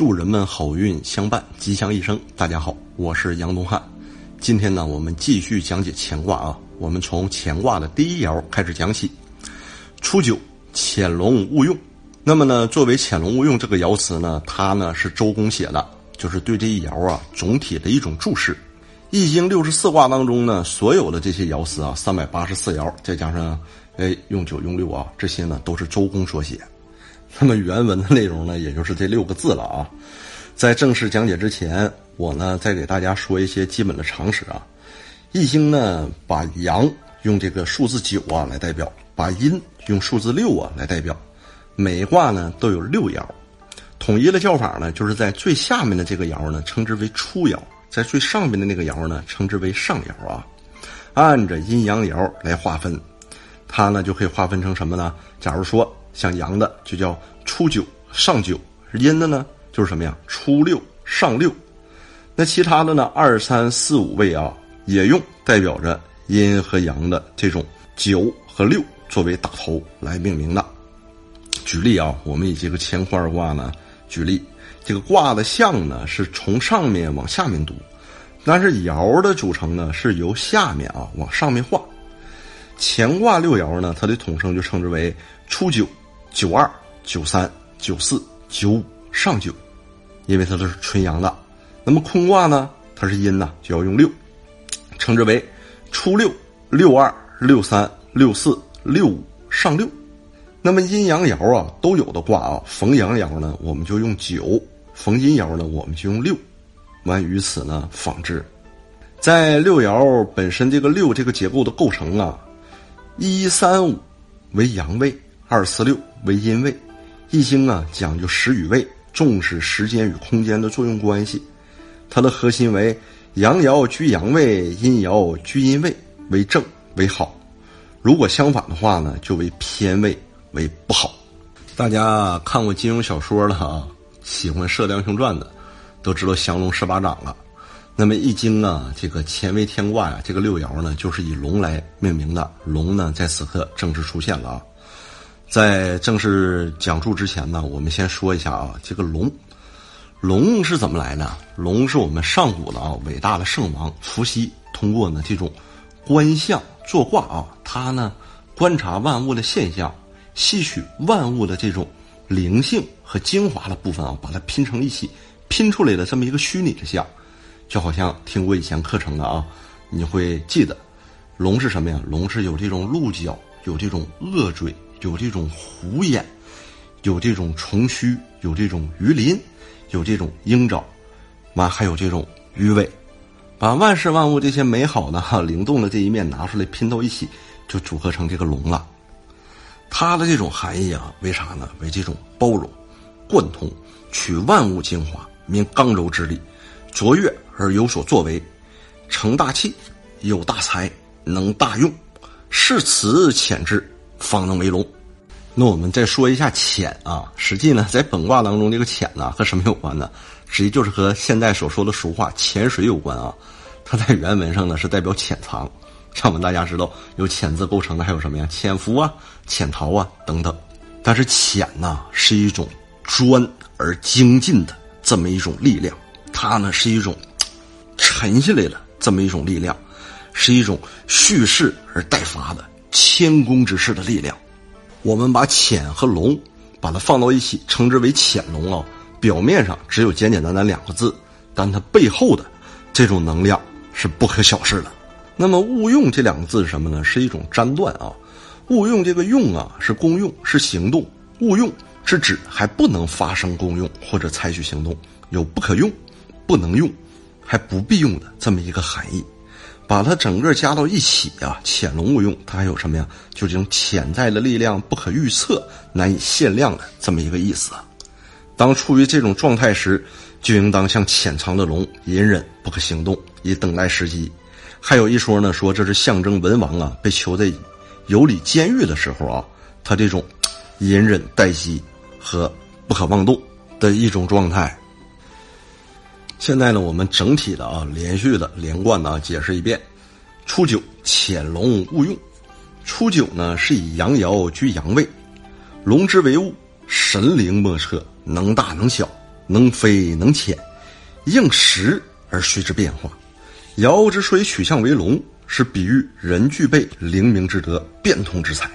祝人们好运相伴，吉祥一生。大家好，我是杨东汉。今天呢，我们继续讲解乾卦啊。我们从乾卦的第一爻开始讲起。初九，潜龙勿用。那么呢，作为潜龙勿用这个爻辞呢，它呢是周公写的，就是对这一爻啊总体的一种注释。易经六十四卦当中呢，所有的这些爻辞啊，三百八十四爻，再加上哎用九用六啊，这些呢都是周公所写。那么原文的内容呢，也就是这六个字了啊。在正式讲解之前，我呢再给大家说一些基本的常识啊。易经呢，把阳用这个数字九啊来代表，把阴用数字六啊来代表。每一卦呢都有六爻，统一的叫法呢，就是在最下面的这个爻呢称之为初爻，在最上面的那个爻呢称之为上爻啊。按着阴阳爻来划分，它呢就可以划分成什么呢？假如说像阳的就叫初九、上九，阴的呢就是什么呀？初六、上六。那其他的呢，二三四五位啊。也用代表着阴和阳的这种九和六作为打头来命名的。举例啊，我们以这个乾坤二卦呢举例，这个卦的象呢是从上面往下面读，但是爻的组成呢是由下面啊往上面画。乾卦六爻呢，它的统称就称之为初九、九二、九三、九四、九五、上九，因为它都是纯阳的。那么坤卦呢，它是阴呢，就要用六。称之为初六、六二、六三、六四、六五、上六。那么阴阳爻啊都有的卦啊，逢阳爻呢我们就用九，逢阴爻呢我们就用六。完于此呢仿之。在六爻本身这个六这个结构的构成啊，一三五为阳位，二四六为阴位。易经啊讲究时与位，重视时间与空间的作用关系，它的核心为。阳爻居阳位，阴爻居阴位为正为好。如果相反的话呢，就为偏位为不好。大家看过金庸小说了啊，喜欢《射雕英雄传》的，都知道降龙十八掌了。那么《易经》啊，这个乾为天卦呀，这个六爻呢，就是以龙来命名的。龙呢，在此刻正式出现了啊。在正式讲述之前呢，我们先说一下啊，这个龙。龙是怎么来的？龙是我们上古的啊伟大的圣王伏羲通过呢这种观象作卦啊，他呢观察万物的现象，吸取万物的这种灵性和精华的部分啊，把它拼成一起，拼出来的这么一个虚拟的像，就好像听过以前课程的啊，你会记得，龙是什么呀？龙是有这种鹿角，有这种鳄嘴，有这种虎眼，有这种虫须，有这种鱼鳞。有这种鹰爪，完还有这种鱼尾，把万事万物这些美好的哈灵动的这一面拿出来拼到一起，就组合成这个龙了。它的这种含义啊，为啥呢？为这种包容、贯通，取万物精华，明刚柔之力，卓越而有所作为，成大器，有大才，能大用，是此潜质，方能为龙。那我们再说一下潜啊，实际呢，在本卦当中，这个潜呢和什么有关呢？实际就是和现在所说的俗话“潜水”有关啊。它在原文上呢是代表潜藏，像我们大家知道，由潜字构成的还有什么呀？潜伏啊、潜逃啊等等。但是潜呢是一种专而精进的这么一种力量，它呢是一种沉下来了这么一种力量，是一种蓄势而待发的谦恭之势的力量。我们把潜和龙，把它放到一起，称之为潜龙啊。表面上只有简简单单两个字，但它背后的这种能量是不可小视的。那么“勿用”这两个字是什么呢？是一种粘断啊。“勿用”这个“用”啊，是功用，是行动；“勿用”是指还不能发生功用或者采取行动，有不可用、不能用、还不必用的这么一个含义。把它整个加到一起啊，潜龙勿用，它还有什么呀？就这种潜在的力量不可预测、难以限量的这么一个意思。当处于这种状态时，就应当像潜藏的龙，隐忍不可行动，以等待时机。还有一说呢，说这是象征文王啊被囚在有里监狱的时候啊，他这种隐忍待机和不可妄动的一种状态。现在呢，我们整体的啊，连续的、连贯的啊，解释一遍：初九，潜龙勿用。初九呢，是以阳爻居阳位，龙之为物，神灵莫测，能大能小，能飞能潜，应时而随之变化。爻之所以取象为龙，是比喻人具备灵明之德、变通之才。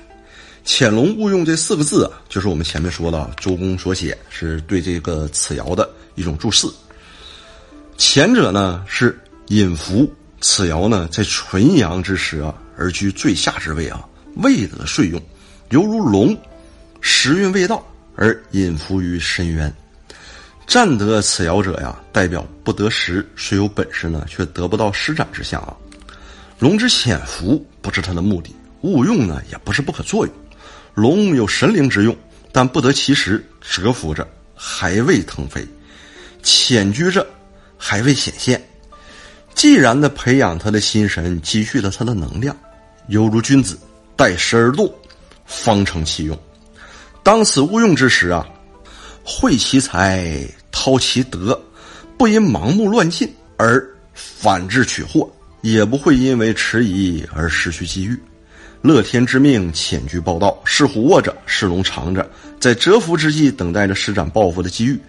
潜龙勿用这四个字啊，就是我们前面说的周公所写，是对这个此爻的一种注释。前者呢是隐伏，此爻呢在纯阳之时啊，而居最下之位啊，未得遂用，犹如龙，时运未到而隐伏于深渊。占得此爻者呀，代表不得时，虽有本事呢，却得不到施展之象啊。龙之潜伏不是他的目的，勿用呢也不是不可作用。龙有神灵之用，但不得其时，蛰伏着还未腾飞，潜居着还未显现。既然的培养他的心神，积蓄了他的能量，犹如君子待时而动，方成其用。当此勿用之时啊，惠其才，掏其德，不因盲目乱进而反制取祸，也不会因为迟疑而失去机遇。乐天之命，潜居报道，是虎卧着，是龙藏着，在蛰伏之际，等待着施展抱负的机遇。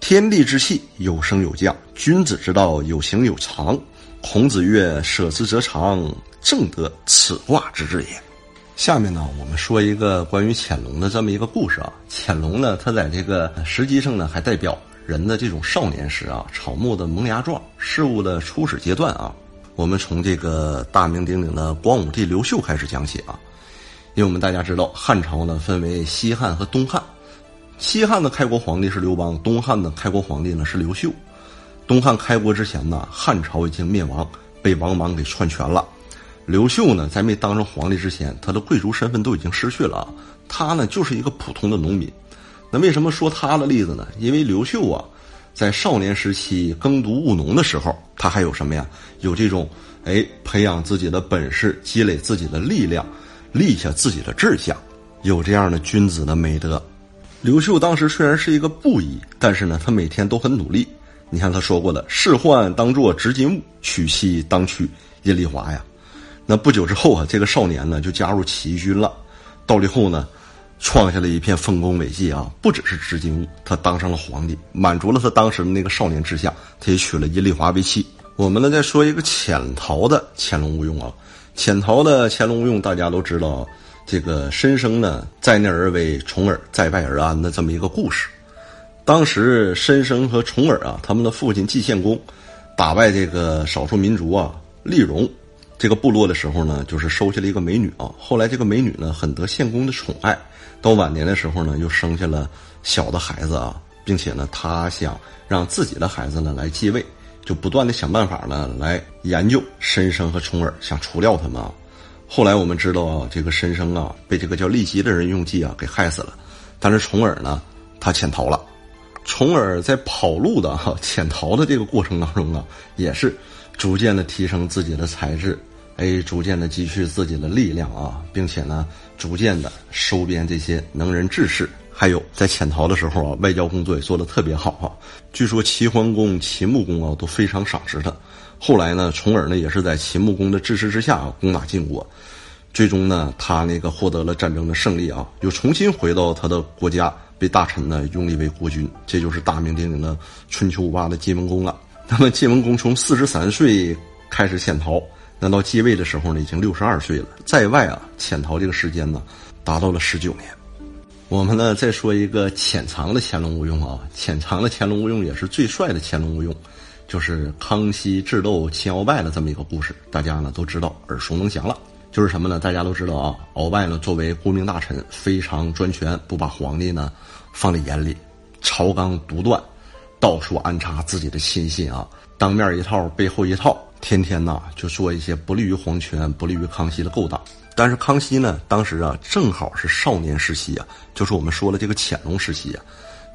天地之气有升有降，君子之道有形有常。孔子曰：“舍之则长，正得此卦之志也。”下面呢，我们说一个关于潜龙的这么一个故事啊。潜龙呢，它在这个实际上呢，还代表人的这种少年时啊，草木的萌芽状，事物的初始阶段啊。我们从这个大名鼎鼎的光武帝刘秀开始讲起啊，因为我们大家知道汉朝呢分为西汉和东汉，西汉的开国皇帝是刘邦，东汉的开国皇帝呢是刘秀。东汉开国之前呢，汉朝已经灭亡，被王莽给篡权了。刘秀呢，在没当上皇帝之前，他的贵族身份都已经失去了啊，他呢就是一个普通的农民。那为什么说他的例子呢？因为刘秀啊。在少年时期耕读务农的时候，他还有什么呀？有这种，哎，培养自己的本事，积累自己的力量，立下自己的志向，有这样的君子的美德。刘秀当时虽然是一个布衣，但是呢，他每天都很努力。你看他说过的：“仕宦当作执金吾，娶妻当娶阴丽华呀。”那不久之后啊，这个少年呢就加入起义军了。到最后呢。创下了一片丰功伟绩啊！不只是织金吾，他当上了皇帝，满足了他当时的那个少年志向。他也娶了阴丽华为妻。我们呢再说一个潜逃的潜龙勿用啊，潜逃的潜龙勿用，大家都知道，这个申生呢在内而为，重耳在外而安的这么一个故事。当时申生和重耳啊，他们的父亲季献公打败这个少数民族啊，利戎这个部落的时候呢，就是收下了一个美女啊。后来这个美女呢，很得献公的宠爱。到晚年的时候呢，又生下了小的孩子啊，并且呢，他想让自己的孩子呢来继位，就不断的想办法呢来研究申生和重耳，想除掉他们啊。后来我们知道啊，这个申生啊被这个叫利姬的人用计啊给害死了，但是重耳呢，他潜逃了。重耳在跑路的哈潜逃的这个过程当中啊，也是逐渐的提升自己的才智。哎，逐渐的积蓄自己的力量啊，并且呢，逐渐的收编这些能人志士，还有在潜逃的时候啊，外交工作也做得特别好啊。据说齐桓公、齐穆公啊都非常赏识他。后来呢，重耳呢也是在秦穆公的支持之下啊，攻打晋国，最终呢，他那个获得了战争的胜利啊，又重新回到他的国家，被大臣呢拥立为国君，这就是大名鼎鼎的春秋五霸的晋文公了。那么晋文公从四十三岁开始潜逃。那到继位的时候呢，已经六十二岁了，在外啊潜逃这个时间呢，达到了十九年。我们呢再说一个潜藏的乾隆无用啊，潜藏的乾隆无用也是最帅的乾隆无用，就是康熙智斗秦鳌拜的这么一个故事，大家呢都知道耳熟能详了。就是什么呢？大家都知道啊，鳌拜呢作为顾命大臣，非常专权，不把皇帝呢放在眼里，朝纲独断，到处安插自己的亲信啊，当面一套，背后一套。天天呐就做一些不利于皇权、不利于康熙的勾当。但是康熙呢，当时啊正好是少年时期啊，就是我们说的这个乾隆时期啊。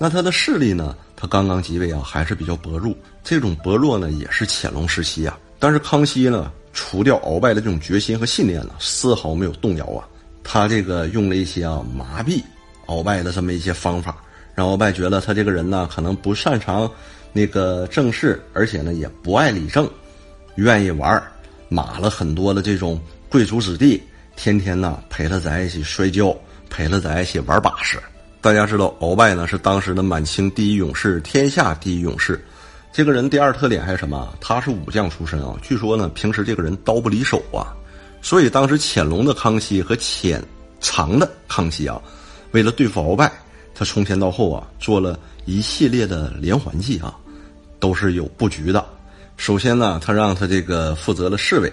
那他的势力呢，他刚刚即位啊，还是比较薄弱。这种薄弱呢，也是乾隆时期啊。但是康熙呢，除掉鳌拜的这种决心和信念呢，丝毫没有动摇啊。他这个用了一些啊麻痹鳌拜的这么一些方法，让鳌拜觉得他这个人呢，可能不擅长那个政事，而且呢，也不爱理政。愿意玩儿，马了很多的这种贵族子弟，天天呢陪他在一起摔跤，陪他在一起玩把式。大家知道，鳌拜呢是当时的满清第一勇士，天下第一勇士。这个人第二特点还是什么？他是武将出身啊。据说呢，平时这个人刀不离手啊。所以当时潜龙的康熙和潜藏的康熙啊，为了对付鳌拜，他从前到后啊，做了一系列的连环计啊，都是有布局的。首先呢，他让他这个负责了侍卫，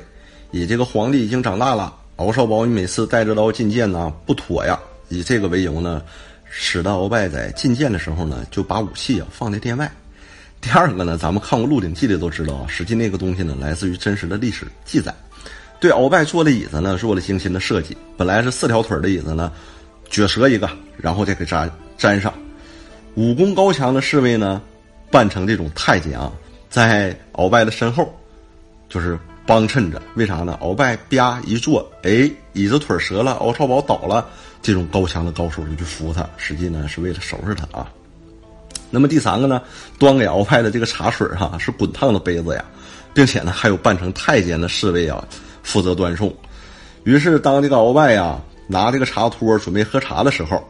以这个皇帝已经长大了，敖少保你每次带着刀觐见呢不妥呀，以这个为由呢。使得鳌拜在觐见的时候呢，就把武器啊放在殿外。第二个呢，咱们看过《鹿鼎记》的都知道啊，实际那个东西呢，来自于真实的历史记载。对鳌拜坐的椅子呢，做了精心的设计。本来是四条腿的椅子呢，撅折一个，然后再给粘粘上。武功高强的侍卫呢，扮成这种太监啊，在鳌拜的身后，就是帮衬着。为啥呢？鳌拜啪一坐，哎，椅子腿折了，敖少保倒了。这种高强的高手就去扶他，实际呢是为了收拾他啊。那么第三个呢，端给鳌拜的这个茶水哈是滚烫的杯子呀，并且呢还有扮成太监的侍卫啊负责端送。于是当这个鳌拜呀拿这个茶托准备喝茶的时候，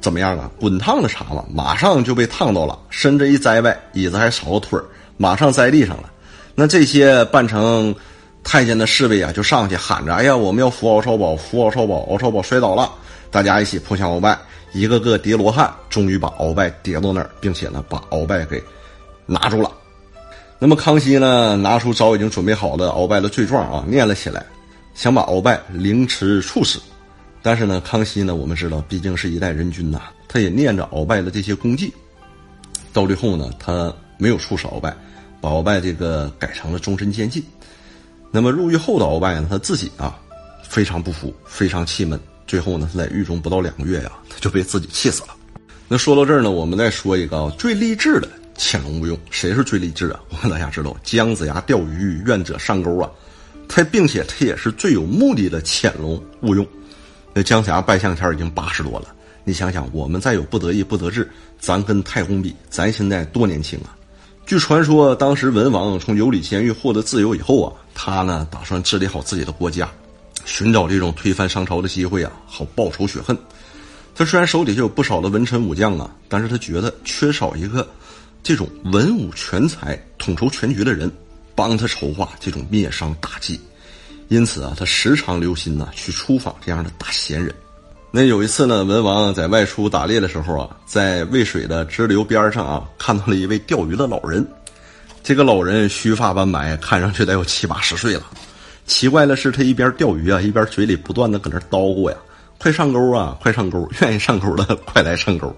怎么样啊？滚烫的茶嘛，马上就被烫到了，身子一栽歪，椅子还少个腿儿，马上栽地上了。那这些扮成太监的侍卫啊，就上去喊着：“哎呀，我们要扶敖少保，扶敖少保，敖少保摔倒了。”大家一起扑向鳌拜，一个个叠罗汉，终于把鳌拜叠到那儿，并且呢，把鳌拜给拿住了。那么康熙呢，拿出早已经准备好的鳌拜的罪状啊，念了起来，想把鳌拜凌迟处死。但是呢，康熙呢，我们知道，毕竟是一代人君呐，他也念着鳌拜的这些功绩。到最后呢，他没有处死鳌拜，把鳌拜这个改成了终身监禁。那么入狱后的鳌拜呢，他自己啊，非常不服，非常气闷。最后呢，他在狱中不到两个月呀，他就被自己气死了。那说到这儿呢，我们再说一个最励志的潜龙勿用。谁是最励志啊？我们大家知道，姜子牙钓鱼，愿者上钩啊。他并且他也是最有目的的潜龙勿用。那姜子牙拜相前已经八十多了，你想想，我们再有不得已不得志，咱跟太公比，咱现在多年轻啊！据传说，当时文王从游里监狱获得自由以后啊，他呢打算治理好自己的国家。寻找这种推翻商朝的机会啊，好报仇雪恨。他虽然手底下有不少的文臣武将啊，但是他觉得缺少一个这种文武全才、统筹全局的人，帮他筹划这种灭商大计。因此啊，他时常留心呐，去出访这样的大贤人。那有一次呢，文王在外出打猎的时候啊，在渭水的支流边上啊，看到了一位钓鱼的老人。这个老人须发斑白，看上去得有七八十岁了。奇怪的是，他一边钓鱼啊，一边嘴里不断的搁那叨咕呀：“快上钩啊，快上钩！愿意上钩的快来上钩！”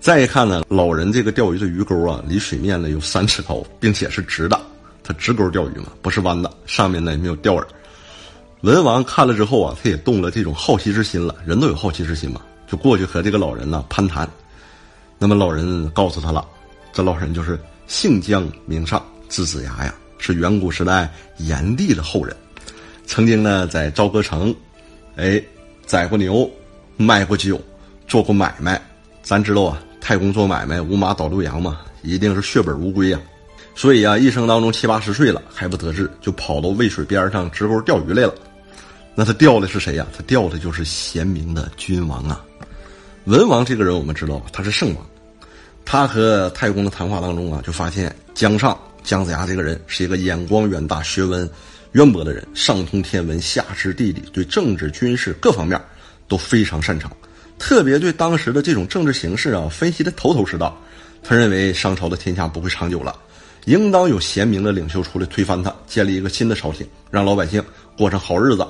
再一看呢，老人这个钓鱼的鱼钩啊，离水面呢有三尺高，并且是直的，他直钩钓鱼嘛，不是弯的，上面呢也没有钓饵。文王看了之后啊，他也动了这种好奇之心了，人都有好奇之心嘛，就过去和这个老人呢攀谈。那么老人告诉他了，这老人就是姓姜名尚，字子牙呀。是远古时代炎帝的后人，曾经呢在朝歌城，哎，宰过牛，卖过酒，做过买卖。咱知道啊，太公做买卖，五马倒六羊嘛，一定是血本无归呀。所以啊，一生当中七八十岁了还不得志，就跑到渭水边上直钩钓鱼来了。那他钓的是谁呀？他钓的就是贤明的君王啊。文王这个人我们知道，他是圣王。他和太公的谈话当中啊，就发现江上。姜子牙这个人是一个眼光远大、学问渊博的人，上通天文，下知地理，对政治、军事各方面都非常擅长，特别对当时的这种政治形势啊分析的头头是道。他认为商朝的天下不会长久了，应当有贤明的领袖出来推翻他，建立一个新的朝廷，让老百姓过上好日子。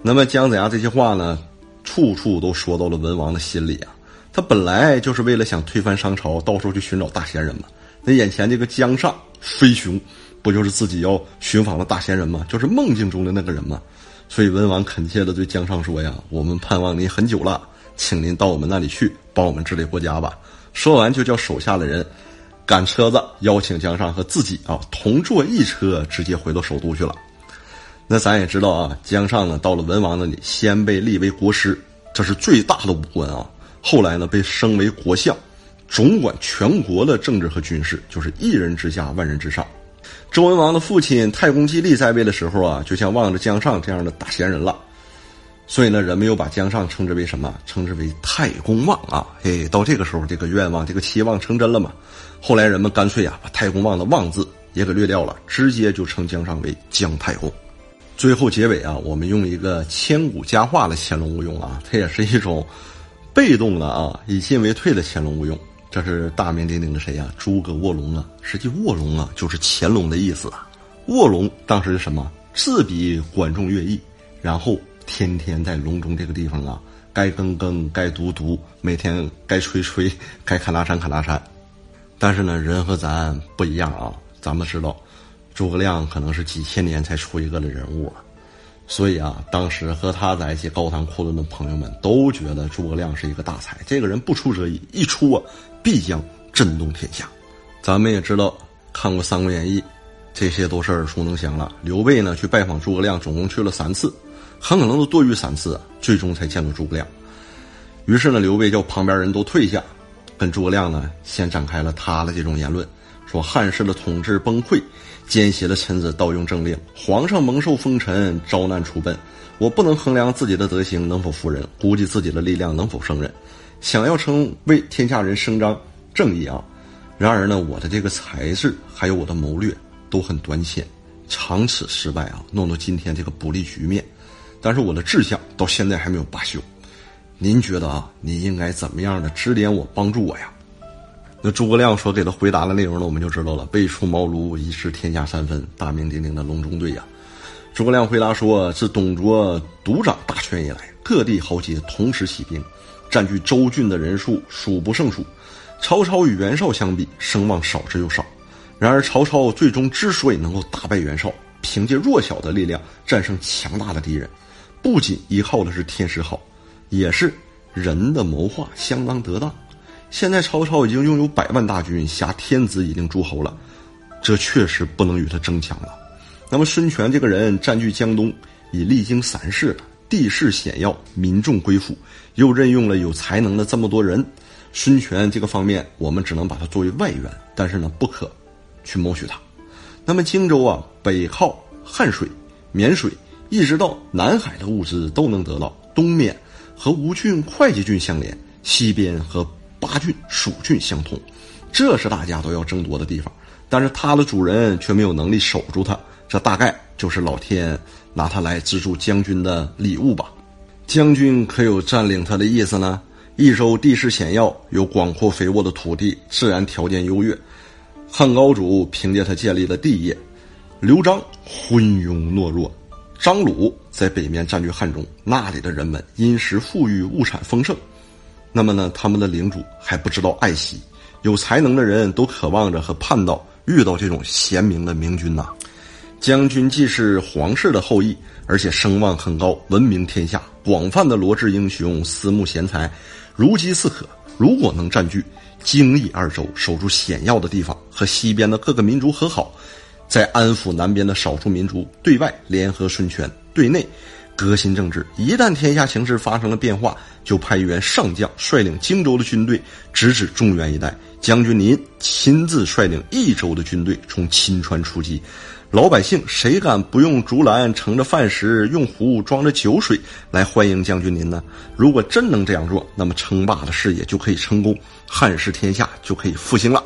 那么姜子牙这些话呢，处处都说到了文王的心里啊。他本来就是为了想推翻商朝，到处去寻找大贤人嘛。那眼前这个姜尚飞熊，不就是自己要寻访的大仙人吗？就是梦境中的那个人吗？所以文王恳切地对姜尚说：“呀，我们盼望您很久了，请您到我们那里去，帮我们治理国家吧。”说完就叫手下的人赶车子，邀请姜尚和自己啊同坐一车，直接回到首都去了。那咱也知道啊，姜尚呢到了文王那里，先被立为国师，这是最大的武官啊。后来呢被升为国相。总管全国的政治和军事，就是一人之下，万人之上。周文王的父亲太公季历在位的时候啊，就像望着姜尚这样的大贤人了。所以呢，人们又把姜尚称之为什么？称之为太公望啊！嘿，到这个时候，这个愿望、这个期望成真了嘛？后来人们干脆啊，把太公望的望字也给略掉了，直接就称姜尚为姜太公。最后结尾啊，我们用一个千古佳话的乾隆无用啊，它也是一种被动的啊，以进为退的乾隆无用。这是大名鼎鼎的谁呀？诸葛卧龙啊！实际卧龙啊，就是乾隆的意思啊。卧龙当时是什么？自比管仲、乐毅，然后。天天在隆中这个地方啊，该耕耕，该读读，每天该吹吹，该砍大山砍大山。但是呢，人和咱不一样啊。咱们知道，诸葛亮可能是几千年才出一个的人物。所以啊，当时和他在一起高谈阔论的朋友们都觉得诸葛亮是一个大才。这个人不出则已，一出啊，必将震动天下。咱们也知道，看过《三国演义》，这些都是耳熟能详了。刘备呢，去拜访诸葛亮，总共去了三次。很可能都多于三次，最终才见到诸葛亮。于是呢，刘备叫旁边人都退下，跟诸葛亮呢先展开了他的这种言论，说汉室的统治崩溃，奸邪的臣子盗用政令，皇上蒙受风尘，遭难出奔。我不能衡量自己的德行能否服人，估计自己的力量能否胜任。想要成为天下人声张正义啊，然而呢，我的这个才智还有我的谋略都很短浅，长此失败啊，弄到今天这个不利局面。但是我的志向到现在还没有罢休，您觉得啊，你应该怎么样的指点我、帮助我呀？那诸葛亮所给他回答的内容呢，我们就知道了：背出茅庐，一时天下三分，大名鼎鼎的隆中对呀。诸葛亮回答说：自董卓独掌大权以来，各地豪杰同时起兵，占据州郡的人数数不胜数。曹操与袁绍相比，声望少之又少。然而曹操最终之所以能够打败袁绍，凭借弱小的力量战胜强大的敌人。不仅依靠的是天时好，也是人的谋划相当得当。现在曹操已经拥有百万大军，挟天子以令诸侯了，这确实不能与他争抢了。那么孙权这个人占据江东，已历经三世，地势险要，民众归附，又任用了有才能的这么多人，孙权这个方面我们只能把他作为外援，但是呢，不可去谋取他。那么荆州啊，北靠汉水、沔水。一直到南海的物资都能得到，东面和吴郡、会稽郡相连，西边和巴郡、蜀郡相通，这是大家都要争夺的地方。但是他的主人却没有能力守住它，这大概就是老天拿他来资助将军的礼物吧。将军可有占领他的意思呢？益州地势险要，有广阔肥沃的土地，自然条件优越。汉高祖凭借他建立了帝业，刘璋昏庸懦弱。张鲁在北面占据汉中，那里的人们殷实富裕，物产丰盛。那么呢，他们的领主还不知道爱惜，有才能的人都渴望着和盼到遇到这种贤明的明君呐。将军既是皇室的后裔，而且声望很高，闻名天下，广泛的罗致英雄，私募贤才，如饥似渴。如果能占据荆益二州，守住险要的地方，和西边的各个民族和好。在安抚南边的少数民族，对外联合孙权，对内革新政治。一旦天下形势发生了变化，就派一员上将率领荆州的军队直指中原一带。将军您亲自率领益州的军队从秦川出击，老百姓谁敢不用竹篮盛着饭食，用壶装着酒水来欢迎将军您呢？如果真能这样做，那么称霸的事业就可以成功，汉室天下就可以复兴了。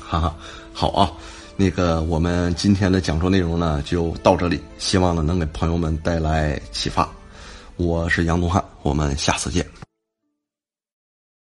哈哈，好啊。那个，我们今天的讲座内容呢，就到这里。希望呢，能给朋友们带来启发。我是杨东汉，我们下次见。